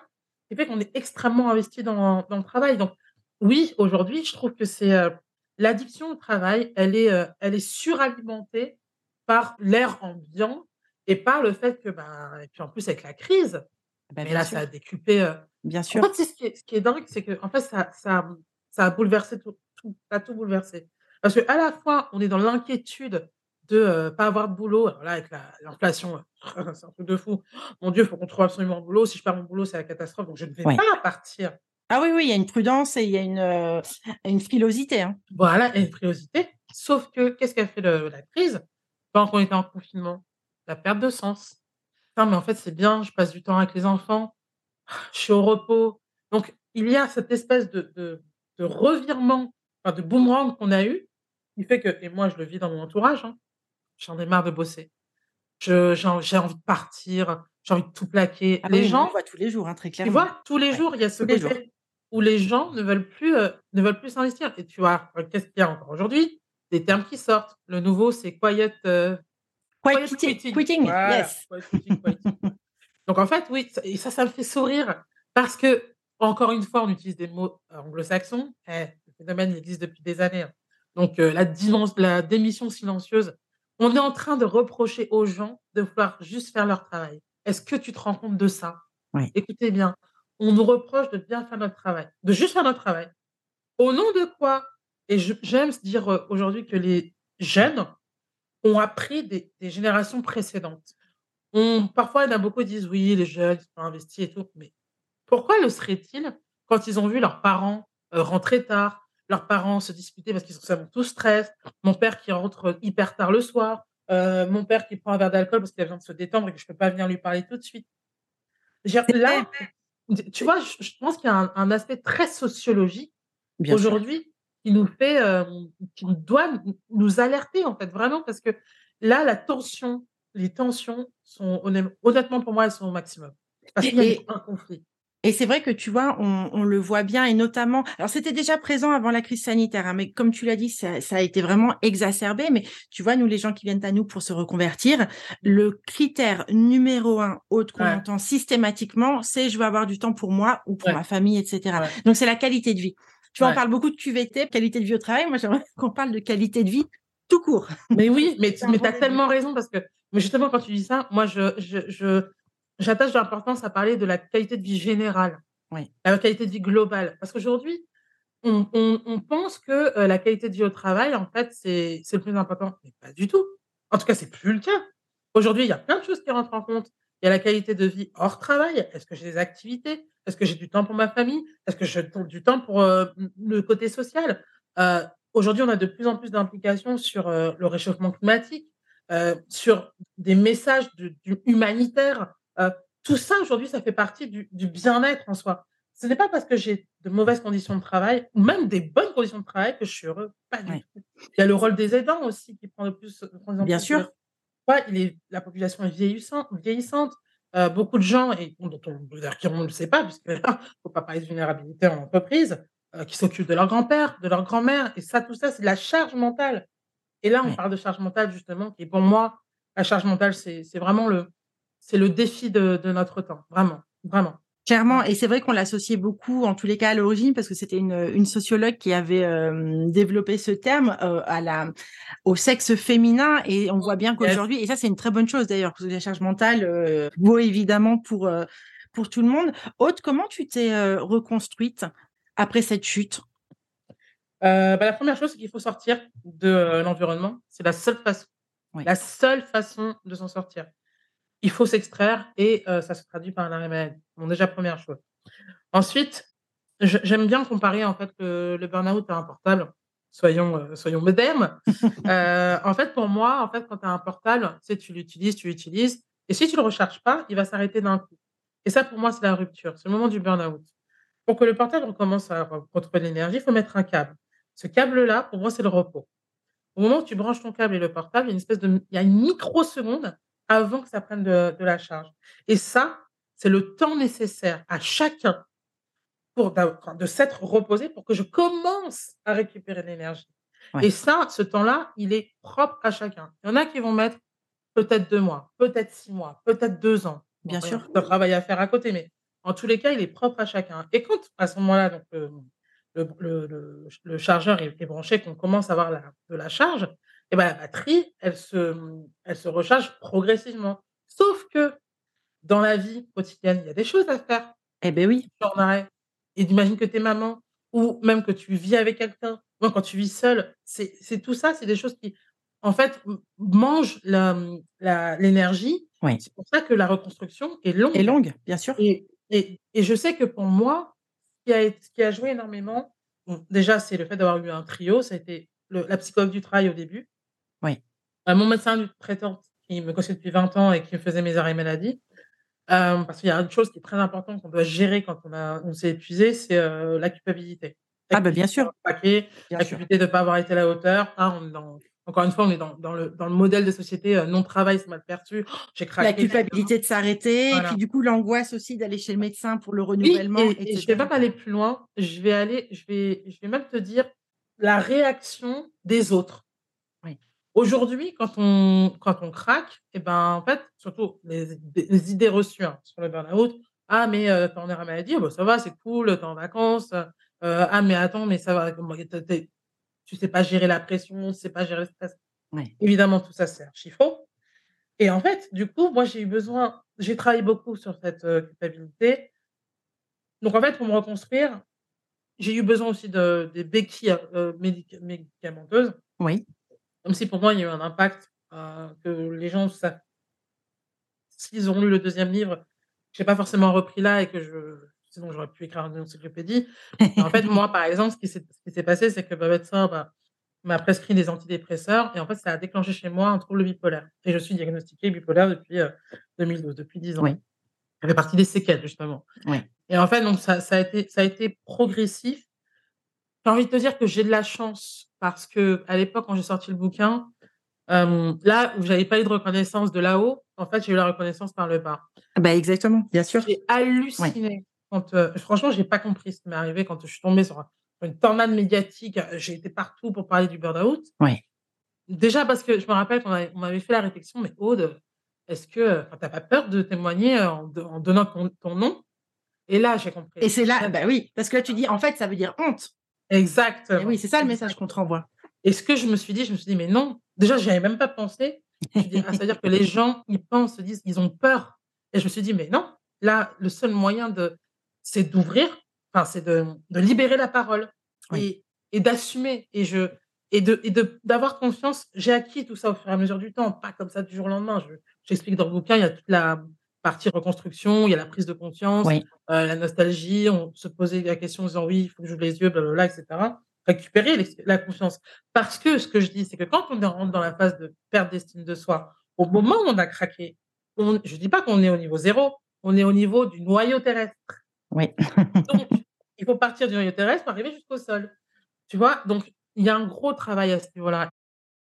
qui fait qu'on est extrêmement investi dans, dans le travail. Donc, oui, aujourd'hui, je trouve que c'est euh, l'addiction au travail, elle est, euh, elle est suralimentée par l'air ambiant et par le fait que, ben, et puis en plus avec la crise, Bah, mais bien là, sûr, ça a décuplé. euh, bien en sûr. fait, c'est ce qui est, ce qui est dingue, c'est que en fait, ça, ça, ça a bouleversé tout, tout, ça a tout bouleversé. Parce que à la fois, on est dans l'inquiétude de ne pas avoir de boulot. Alors là, avec la- l'inflation, euh, c'est un truc de fou. Mon Dieu, il faut qu'on trouve absolument un boulot. Si je perds mon boulot, c'est la catastrophe. Donc, je ne vais Ouais. pas partir. Ah oui, oui, il y a une prudence et il y a une, euh, une frilosité. hein. Voilà, et une curiosité. Sauf que, qu'est-ce qu'a fait le- la crise? Pendant qu'on était en confinement La perte de sens. Non, mais en fait, c'est bien, je passe du temps avec les enfants, je suis au repos. Donc, il y a cette espèce de, de, de revirement, enfin, de boomerang qu'on a eu, qui fait que, et moi, je le vis dans mon entourage, hein, j'en ai marre de bosser. Je- J'ai envie de partir, j'ai envie de tout plaquer. Ah les oui, on gens, le voit tous les jours, hein, très tu clairement. vois, tous les Ouais, jours, il y a ce tous côté, où les gens ne veulent plus, heu, ne veulent plus s'investir et tu vois, heu, qu'est-ce qu'il y a encore aujourd'hui? Des termes qui sortent. Le nouveau, c'est quiet, quiet quitting quitting. Voilà, yes. quiet quitting, quitting. Donc en fait, oui, ça et ça, ça me fait sourire parce qu'encore une fois, on utilise des mots anglo-saxons. Eh, le phénomène, existe depuis des années, hein. Donc heu, la la démission silencieuse, on est en train de reprocher aux gens de vouloir juste faire leur travail. Est-ce que tu te rends compte de ça? Écoutez bien, on nous reproche de bien faire notre travail, de juste faire notre travail. Au nom de quoi? Et j'aime se dire, heu, aujourd'hui que les jeunes ont appris des des générations précédentes. On parfois, il y en a beaucoup qui disent: «Oui, les jeunes, ils sont investis et tout», mais pourquoi le seraient-ils quand ils ont vu leurs parents, heu, rentrer tard, leurs parents se disputer parce qu'ils sont seulement tout stress, mon père qui rentre, hyper tard le soir, heu, mon père qui prend un verre d'alcool parce qu'il a besoin de se détendre et que je peux pas venir lui parler tout de suite. Là, tu vois, je pense qu'il y a un un aspect très sociologique aujourd'hui qui nous fait, hem, qui doit nous alerter en fait, vraiment parce que là, la tension les tensions sont honnêt honnêtement pour moi, elles sont au maximum. Parce qu'il y a Et un conflit. Et c'est vrai que tu vois, on on le voit bien et notamment alors c'était déjà présent avant la crise sanitaire, hein, mais comme tu l'as dit, ça ça a été vraiment exacerbé. Mais tu vois, nous, les gens qui viennent à nous pour se reconvertir, le critère numéro 1 autre qu'on Ouais. entend systématiquement, c'est: «Je veux avoir du temps pour moi ou pour Ouais. ma famille» et cetera. Ouais. Donc c'est la qualité de vie. Tu vois, on parle beaucoup de QVT, qualité de vie au travail. Moi, j'aimerais qu'on parle de qualité de vie tout court. Mais oui, mais tu un mais bon tu as tellement raison parce que mais justement quand tu dis ça, moi je je je j'attache de l'importance à parler de la qualité de vie générale, Oui. la qualité de vie globale. Parce qu'aujourd'hui, on on on pense que, heu, la qualité de vie au travail, en fait, c'est le plus important, mais pas du tout. En tout cas, c'est plus le cas. Aujourd'hui, il y a plein de choses qui rentrent en compte. Il y a la qualité de vie hors travail. Est-ce que j'ai des activités? Est-ce que j'ai du temps pour ma famille? Est-ce que je trouve du temps pour, heu, m le côté social? Heu, aujourd'hui, on a de plus en plus d'implications sur, le réchauffement climatique, sur des messages de du humanitaires. Heu, tout ça aujourd'hui, ça fait partie du du bien-être en soi. Ce n'est pas parce que j'ai de mauvaises conditions de travail ou même des bonnes conditions de travail que je suis heureux, pas du Ouais. tout. Il y a le rôle des aidants aussi qui prend de plus de plus en Bien plus de sûr. ouais, il est la population est vieillissant vieillissante. Heu, beaucoup de gens et dont on ne le sait pas puisque faut pas parler de vulnérabilité en entreprise, qui s'occupent de leur grand-père, de leur grand-mère et ça, tout ça, c'est de la charge mentale et là, on Ouais. parle de charge mentale justement qui est pour moi, la charge mentale, c'est c'est vraiment le c'est le défi de de notre temps, vraiment, vraiment. Clairement et c'est vrai qu'on l'associait beaucoup, en tous les cas à l'origine, parce que c'était une, sociologue qui avait, hem, développé ce terme, à la au sexe féminin et on voit bien qu'aujourd'hui et ça, c'est une très bonne chose d'ailleurs, parce que la charge mentale, heu, vaut évidemment pour, pour tout le monde. Aude, comment tu t'es, reconstruite après cette chute? Bah, la 1re chose, c'est qu'il faut sortir de, l'environnement. C'est la seule façon Oui. la seule façon de s'en sortir. Il faut s'extraire et heu, ça se traduit par un arrêt maladie. Bon, déjà 1re chose. Ensuite, j'aime bien comparer en fait le le burn-out à un portable. Soyons, heu, soyons modernes. Heu, en fait, pour moi, en fait, quand tu as un portable, tu sais, tu l'utilises, tu l'utilises et si tu le recharges pas, il va s'arrêter d'un coup et ça, pour moi, c'est la rupture. C'est le moment du burn-out. Pour que le portable recommence à re retrouver l'énergie, il faut mettre un câble. Ce câble-là, pour moi, c'est le repos. Au moment où tu branches ton câble et le portable, il y a une espèce de il y a une microseconde avant que ça prenne de de la charge et ça, c'est le temps nécessaire à chacun pour de s'être reposé pour que je commence à récupérer l'énergie Ouais. et ça, ce temps-là, il est propre à chacun. Il y en a qui vont mettre peut-être 2 mois, peut-être 6 mois, peut-être 2 ans. Bien sûr. un travail à faire à côté, mais en tous les cas, il est propre à chacun et quand à ce moment-là, donc le le le ch le chargeur est est branché, qu'on commence à avoir la de la charge et bah, la batterie, elle se, elle se recharge progressivement. Sauf que dans la vie quotidienne, il y a des choses à faire. Eh beh, oui. En arrêt et imagine que tu es maman ou même que tu vis avec quelqu'un, ou quand tu vis seule, c'est tout ça, c'est des choses qui, en fait, mangent l'énergie. Oui. C'est pour ça que la reconstruction est Et longue longue, bien sûr. et et et je sais que pour moi, ce qui a ce qui a joué énormément, bon, déjà, c'est le fait d'avoir eu un trio, ça a été le la psychologue du travail au début. Oui. Heu, mon médecin du traitant qui me connaissait depuis 20 ans et qui me faisait mes arrêts maladie. Hem, parce qu'il y a une chose qui est très importante qu'on doit gérer quand on a on s'est épuisé, c'est, heu, la culpabilité. La Ah bah, bien sûr. Bien la culpabilité de pas avoir été à la hauteur. Hein, on est dans encore une fois, on est dans dans le dans le modèle de société, heu, non-travail, c'est mal perçu. J'ai craqué La culpabilité de s'arrêter et puis du coup l'angoisse aussi d'aller chez le médecin pour le Oui renouvellement et et et je vais cetera. même aller plus loin, je vais aller je vais je vais même te dire la réaction des autres. Aujourd'hui, quand on quand on craque et ben, en fait, surtout les idées les idées reçues, hein, sur le burn-out: «Ah mais heu, tu es en arrêt maladie, bah, ça va, c'est cool, tu es en vacances, heu, ah mais attends, mais ça va, tu sais pas gérer la pression, tu sais pas gérer le stress». Évidemment, tout ça, c'est archi faux et en fait, du coup, moi, j'ai eu besoin j'ai travaillé beaucoup sur cette, heu, culpabilité. Donc en fait, pour me reconstruire, j'ai eu besoin aussi de des béquilles, médicamenteuses. Oui. Même si pour moi, il y a eu un impact, heu, que les gens savent s'ils ont lu le 2e livre, j'ai pas forcément repris là et que je sinon j'aurais pu écrire une encyclopédie. En fait, moi, par exemple, ce qui s'est passé, c'est que mon médecin, bah, m'a prescrit des antidépresseurs et en fait, ça a déclenché chez moi un trouble bipolaire et je suis diagnostiquée bipolaire depuis, heu, 2012, depuis 10 ans. Oui. Ça fait partie des séquelles, justement Oui. et en fait, donc ça ça a été ça a été progressif. J'ai envie de te dire que j'ai de la chance parce qu'à l'époque, quand j'ai sorti le bouquin, hem, là où j'avais pas eu de reconnaissance de là-haut, en fait, j'ai eu la reconnaissance par le bas. Bah, exactement, bien sûr. J'ai Ouais. halluciné quand, heu franchement, j'ai pas compris ce qui m'est arrivé quand je suis tombée sur une tornade médiatique, j'ai été partout pour parler du burn-out. Ouais. Déjà parce que je me rappelle qu'on on m'avait fait la réflexion: «Mais Aude, est-ce que, tu as pas peur de témoigner, en donnant ton ton nom?» et là, j'ai compris. Et c'est là bah, oui, parce que là, tu dis: «En fait, ça veut dire honte». Exactement. Et oui, c'est ça le message qu'on te renvoie. et ce que je me suis dit, je me suis dit: «Mais non». Déjà, j'y avais même pas pensé. Je dit: «Ah, que les gens, ils pensent, se disent ils ont peur» et je me suis dit: «Mais non, là, le seul moyen de c'est d'ouvrir, enfin, c'est de de libérer la parole Oui. et et d'assumer» et je et de et de d'avoir confiance. J'ai acquis tout ça au fur et à mesure du temps, pas comme ça du jour au lendemain. Je j'explique dans le bouquin, il y a toute la partie reconstruction, il y a la prise de conscience, Oui. heu, la nostalgie, on se posait la question en disant: «Oui, il faut que j'ouvre les yeux, blablabla» et cetera. Récupérer la confiance parce que ce que je dis, c'est que quand on rentre dans la phase de perte d'estime de soi, au moment où on a craqué, on je dis pas qu'on est au niveau 0, on est au niveau du noyau terrestre. Oui. Donc il faut partir du noyau terrestre pour arriver jusqu'au sol. Tu vois? Donc il y a un gros travail à ce niveau-là.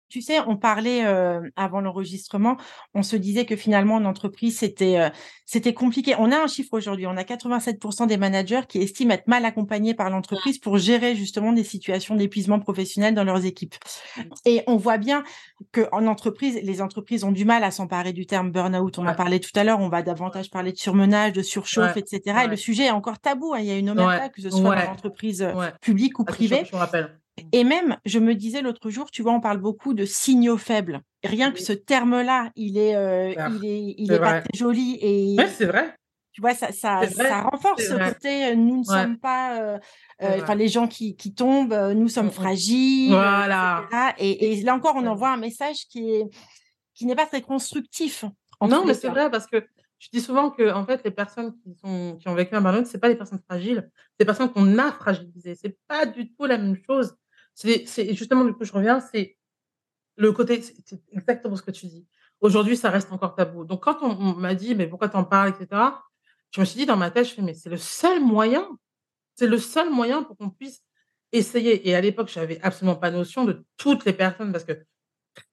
Tu sais, on parlait, heu, avant l'enregistrement, on se disait que finalement en entreprise, c'était, c'était compliqué. On a un chiffre aujourd'hui, on a 87% des managers qui estiment être mal accompagnés par l'entreprise pour gérer justement des situations d'épuisement professionnel dans leurs équipes Mmh. et on voit bien qu'en entreprise, les entreprises ont du mal à s'emparer du terme burn-out. On en parlait tout à l'heure, on va davantage parler de surmenage, de surchauffe Ouais, et le sujet est encore tabou, hein. Il y a une omerta, que ce soit dans l'entreprise, ouais. publique ou Ah, privée je me rappelle. Mmh. et même, je me disais l'autre jour, tu vois, on parle beaucoup de signaux faibles. Rien que Oui. ce terme-là, il est, Clair. il est il est pas très joli et c'est vrai. tu vois, ça ça C'est vrai, ça renforce ce côté, heu, nous ne Ouais. sommes pas, heu, enfin les gens qui qui tombent, nous Mmh sommes mh. fragiles, heu et Voilà. et et là encore, on envoie un message qui est qui n'est pas très constructif en Non, mais c'est vrai parce que je dis souvent qu'en fait, les personnes qui sont qui ont vécu un burn-out, c'est pas des personnes fragiles, c'est des personnes qu'on a fragilisées. C'est pas du tout la même chose. C'est c'est justement, du coup, je reviens, c'est le côté c'est c'est exactement ce que tu dis. Aujourd'hui, ça reste encore tabou. Donc quand on on m'a dit: «Mais pourquoi tu en parles?» et cetera, je me suis dit dans ma tête, je fais: «Mais c'est le seul moyen, c'est le seul moyen pour qu'on puisse essayer» et à l'époque, j'avais absolument pas notion de toutes les personnes parce que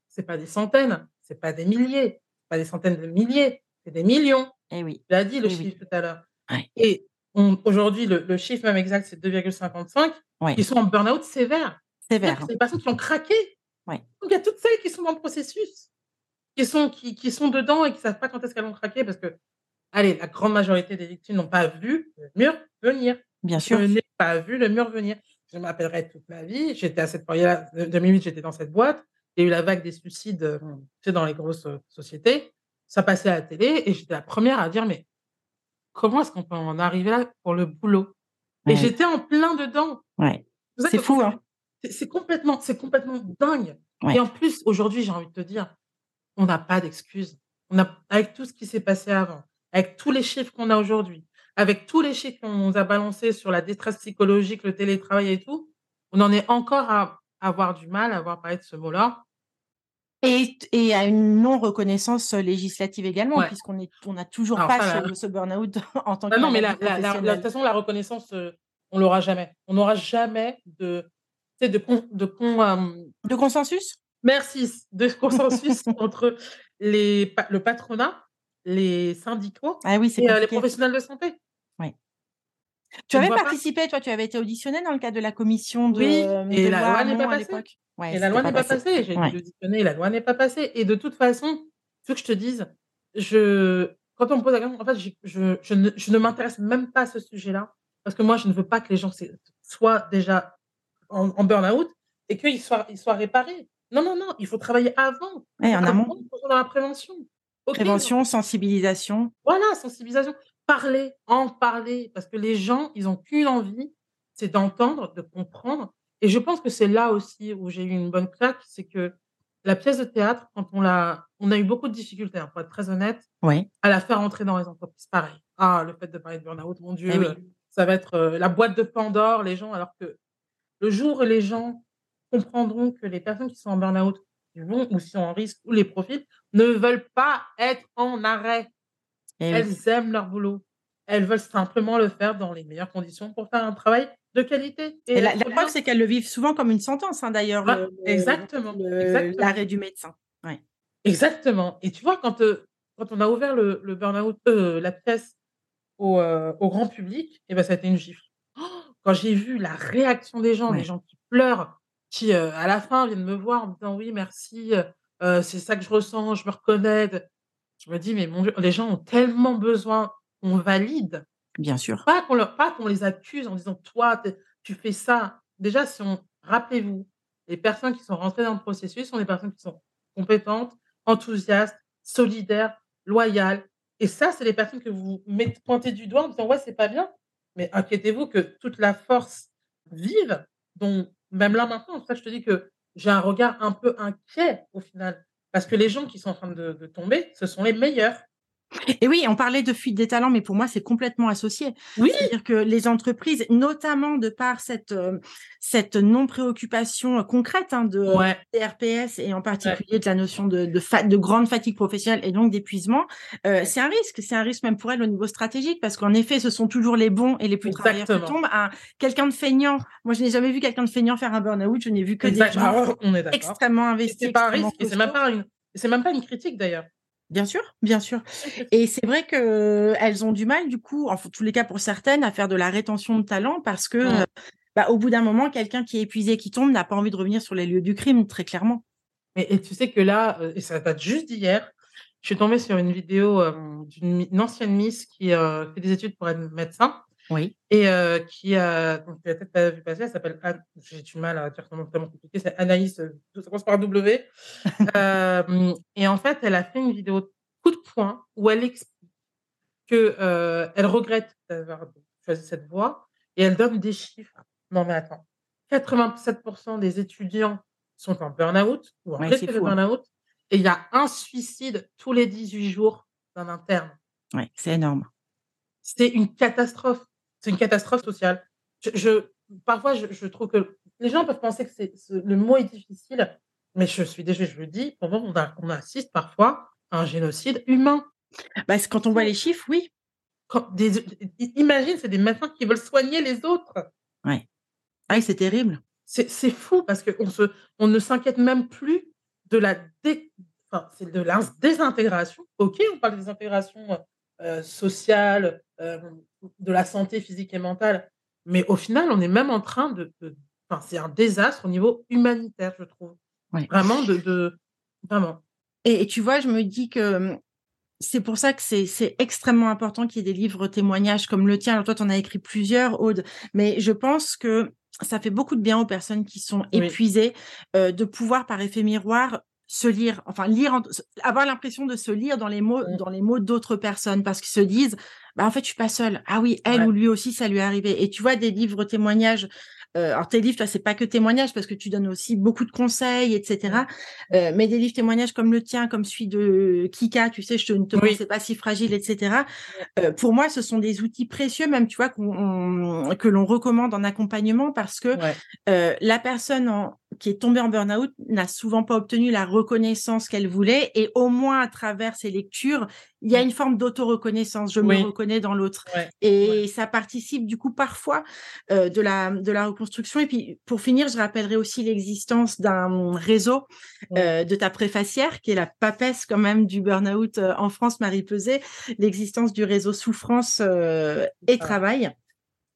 c'est pas des centaines, c'est pas des milliers, pas des centaines de milliers, c'est des millions. Eh oui. Tu l'as dit le oui. chiffre tout à l'heure Ouais. et on aujourd'hui, le le chiffre même exact, c'est 2,55 Ouais. qui sont en burn-out sévère. Sévère, c'est des personnes qui ont craqué. Ouais. Donc il y a toutes celles qui sont dans le processus, qui sont qui qui sont dedans et qui savent pas quand est-ce qu'elles vont craquer parce que, allez, la grande majorité des victimes n'ont pas vu le mur venir. Bien Je sûr. n'ai pas vu le mur venir. Je me rappellerai toute ma vie, j'étais à cette période-là, de 2008, j'étais dans cette boîte. Il y a eu la vague des suicides, tu sais, dans les grosses, heu, sociétés. Ça passait à la télé et j'étais la 1re à dire: «Mais comment est-ce qu'on peut en arriver là pour le boulot?» et j'étais en plein dedans. Ouais. C'est fou, hein. C'est complètement c'est complètement dingue Ouais. et en plus, aujourd'hui, j'ai envie de te dire, on n'a pas d'excuses. On a avec tout ce qui s'est passé avant, avec tous les chiffres qu'on a aujourd'hui, avec tous les chiffres qu'on nous a balancés sur la détresse psychologique, le télétravail et tout, on en est encore à avoir du mal à avoir parlé de ce mot-là. Et et à une non reconnaissance, heu, législative également Ouais. puisqu'on est on a toujours Alors pas ça, ce ce burn-out en tant Bah que non, mais maladie la la la la de toute façon, la reconnaissance, heu, on l'aura jamais. On n'aura jamais de tu de con de con De consensus? merci de consensus entre les, le patronat, les syndicats ah oui, et les professionnels de santé. Oui. Tu avais participé, toi, tu avais été auditionné dans le cadre de la commission de, oui, et la loi n'est pas passée. et la loi n'est pas passée. J'ai été auditionnée, la loi n'est pas passée. Et de toute façon, ce que je te dise, je, quand on me pose la question, en fait, je, je, je ne, je ne m'intéresse même pas à ce sujet-là, parce que moi, je ne veux pas que les gens soient déjà en, en burn-out et qu'ils soient, ils soient réparés. Non, non, non, il faut travailler avant. Et en amont. Dans la prévention. prévention, sensibilisation. Voilà, sensibilisation. Parler, en parler, parce que les gens, ils n'ont qu'une envie, c'est d'entendre, de comprendre. Et je pense que c'est là aussi où j'ai eu une bonne claque, c'est que la pièce de théâtre, quand on l'a, on a eu beaucoup de difficultés, hein, pour être très honnête, oui. à la faire entrer dans les entreprises. Pareil. Ah, le fait de parler de burn-out, mon Dieu, eh ça va être euh, la boîte de Pandore, les gens, alors que le jour où les gens comprendront que les personnes qui sont en burn-out ou qui sont en risque ou les profils ne veulent pas être en arrêt. Eh elles aiment leur boulot. Elles veulent simplement le faire dans les meilleures conditions pour faire un travail de qualité. Et, la, preuve, c'est qu'elles le vivent souvent comme une sentence, hein, d'ailleurs. exactement. L'arrêt du médecin. Exactement. Et tu vois, quand, euh, quand on a ouvert le, le burn-out, euh, la pièce au, euh, au, grand public, et eh ben, ça a été une gifle. Quand j'ai vu la réaction des gens, des gens qui pleurent, qui, à la fin, viennent me voir en me disant oui, merci, c'est ça que je ressens, je me reconnais. Je me dis, mais mon Dieu, les gens ont tellement besoin qu'on valide. Bien sûr. Pas qu'on leur, pas qu'on les accuse en disant, toi, tu fais ça. Déjà, si on, rappelez-vous, les personnes qui sont rentrées dans le processus sont des personnes qui sont compétentes, enthousiastes, solidaires, loyales. Et ça, c'est les personnes que vous mettez, pointez du doigt en disant, ouais, c'est pas bien. Mais inquiétez-vous que toute la force vive, dont même là maintenant, ça, je te dis que j'ai un regard un peu inquiet au final. Parce que les gens qui sont en train de, de tomber, ce sont les meilleurs. Et oui, on parlait de fuite des talents, mais pour moi, c'est complètement associé. Oui. C'est-à-dire que les entreprises, notamment de par cette, euh, cette non-préoccupation concrète hein, de ouais. RPS et en particulier de la notion de, de, de grande fatigue professionnelle et donc d'épuisement, euh, c'est un risque. C'est un risque même pour elles au niveau stratégique parce qu'en effet, ce sont toujours les bons et les plus travailleurs qui tombent. Un, quelqu'un de feignant, moi, je n'ai jamais vu quelqu'un de feignant faire un burn-out. Je n'ai vu que des gens ah, on est extrêmement investis. C'est pas un risque c'est même pas une, c'est même pas une critique d'ailleurs. Bien sûr, bien sûr. Et c'est vrai qu'elles ont du mal, du coup, en tous les cas pour certaines, à faire de la rétention de talent parce que, euh, bah, au bout d'un moment, quelqu'un qui est épuisé, qui tombe, n'a pas envie de revenir sur les lieux du crime, très clairement. Et, tu sais que là, euh, et ça date juste d'hier, je suis tombée sur une vidéo euh, d'une ancienne Miss qui fait des études pour être médecin. Oui. Et qui a, donc, tu peut-être pas vu passer, elle s'appelle Anne, j'ai du mal à dire comment tellement compliqué, c'est Anaïs, ça commence par W. et en fait, elle a fait une vidéo coup de poing où elle explique que elle regrette d'avoir choisi cette voie et elle donne des chiffres. Non, mais attends, 87% des étudiants sont en burn-out ou en risque de hein. burn-out et il y a un suicide tous les 18 jours d'un interne. Oui, c'est énorme. C'est une catastrophe. C'est une catastrophe sociale. Je, parfois, je, trouve que les gens peuvent penser que c'est, le mot est difficile, mais je suis déjà, je le dis, on, on assiste parfois à un génocide humain. Bah, quand on voit les chiffres, oui. Quand des, imagine, c'est des médecins qui veulent soigner les autres. Ouais. Ah, c'est terrible. C'est, fou parce qu'on se, on ne s'inquiète même plus de la, enfin, c'est de la désintégration. Ok, on parle de désintégration euh, sociale, euh, de la santé physique et mentale. Mais au final, on est même en train de. enfin, c'est un désastre au niveau humanitaire, je trouve. Vraiment, de, de, Vraiment. Et, tu vois, je me dis que hum, c'est pour ça que c'est extrêmement important qu'il y ait des livres témoignages comme le tien. Alors, toi, tu en as écrit plusieurs, Aude, mais je pense que ça fait beaucoup de bien aux personnes qui sont épuisées euh, de pouvoir, par effet miroir, se lire, enfin lire, avoir l'impression de se lire dans les mots, mmh. dans les mots d'autres personnes, parce qu'ils se disent, bah en fait, je suis pas seule. Ah oui, elle ou lui aussi, ça lui est arrivé. Et tu vois des livres témoignages. Euh, alors tes livres, toi, c'est pas que témoignages parce que tu donnes aussi beaucoup de conseils, etc. Euh, mais des livres témoignages comme le tien, comme celui de Kika, tu sais, je ne te oui. pas si fragile, etc. Euh, pour moi, ce sont des outils précieux, même tu vois, qu'on que l'on recommande en accompagnement parce que euh, la personne en qui est tombée en burn-out n'a souvent pas obtenu la reconnaissance qu'elle voulait et au moins à travers ses lectures, il y a une forme d'auto-reconnaissance. Je me reconnais dans l'autre. et ça participe du coup parfois euh, de, la, de la reconstruction. Et puis pour finir, je rappellerai aussi l'existence d'un réseau euh, de ta préfacière qui est la papesse quand même du burn-out euh, en France, Marie Peset, l'existence du réseau Souffrance et Travail.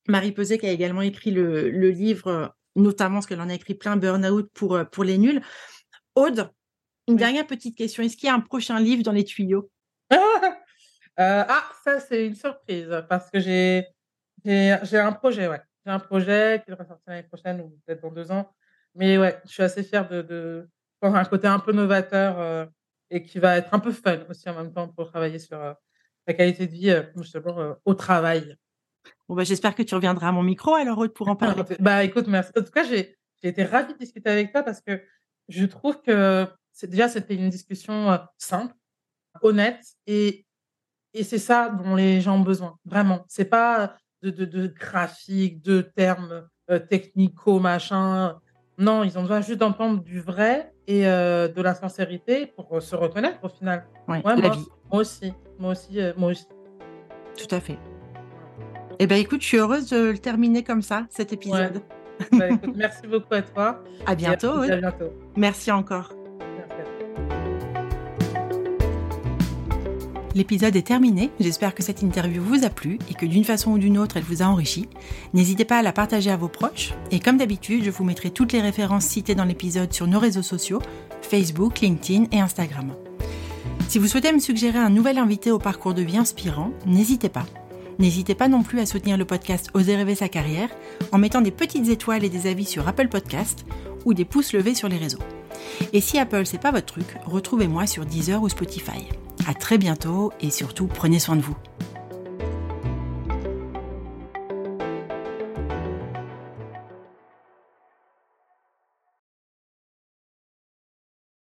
Marie Peset qui a également écrit le, le livre notamment parce qu'elle en a écrit plein burn-out pour, euh, pour les nuls. Aude, une dernière petite question. Est-ce qu'il y a un prochain livre dans les tuyaux? Euh, Ah, ça, c'est une surprise parce que j'ai, j'ai, un projet, ouais. J'ai un projet qui devrait sortir l'année prochaine ou peut-être dans deux ans. Mais ouais, je suis assez fière de, de un côté un peu novateur euh, et qui va être un peu fun aussi en même temps pour travailler sur la qualité de vie justement au travail. Bon, bah, j'espère que tu reviendras à mon micro alors, pour en parler. bah, écoute, merci. En tout cas, j'ai été ravie de discuter avec toi parce que je trouve que déjà, c'était une discussion euh, simple, honnête et, et c'est ça dont les gens ont besoin, vraiment. C'est pas de, de, de graphiques, de termes euh, technico, machin. Non, ils ont besoin juste d'entendre du vrai et euh, de la sincérité pour se reconnaître au final. Ouais, la moi, vie. Moi aussi, moi aussi, moi aussi. Tout à fait. Eh bien, écoute, je suis heureuse de le terminer comme ça, cet épisode. Bah, merci beaucoup à toi. À bientôt. À, bientôt. Merci encore. L'épisode est terminé, j'espère que cette interview vous a plu et que d'une façon ou d'une autre elle vous a enrichi. N'hésitez pas à la partager à vos proches et comme d'habitude je vous mettrai toutes les références citées dans l'épisode sur nos réseaux sociaux, Facebook, LinkedIn et Instagram. Si vous souhaitez me suggérer un nouvel invité au parcours de vie inspirant, n'hésitez pas. N'hésitez pas non plus à soutenir le podcast Oser rêver sa carrière en mettant des petites étoiles et des avis sur Apple Podcast ou des pouces levés sur les réseaux. Et si Apple c'est pas votre truc, retrouvez-moi sur Deezer ou Spotify. À très bientôt et surtout prenez soin de vous.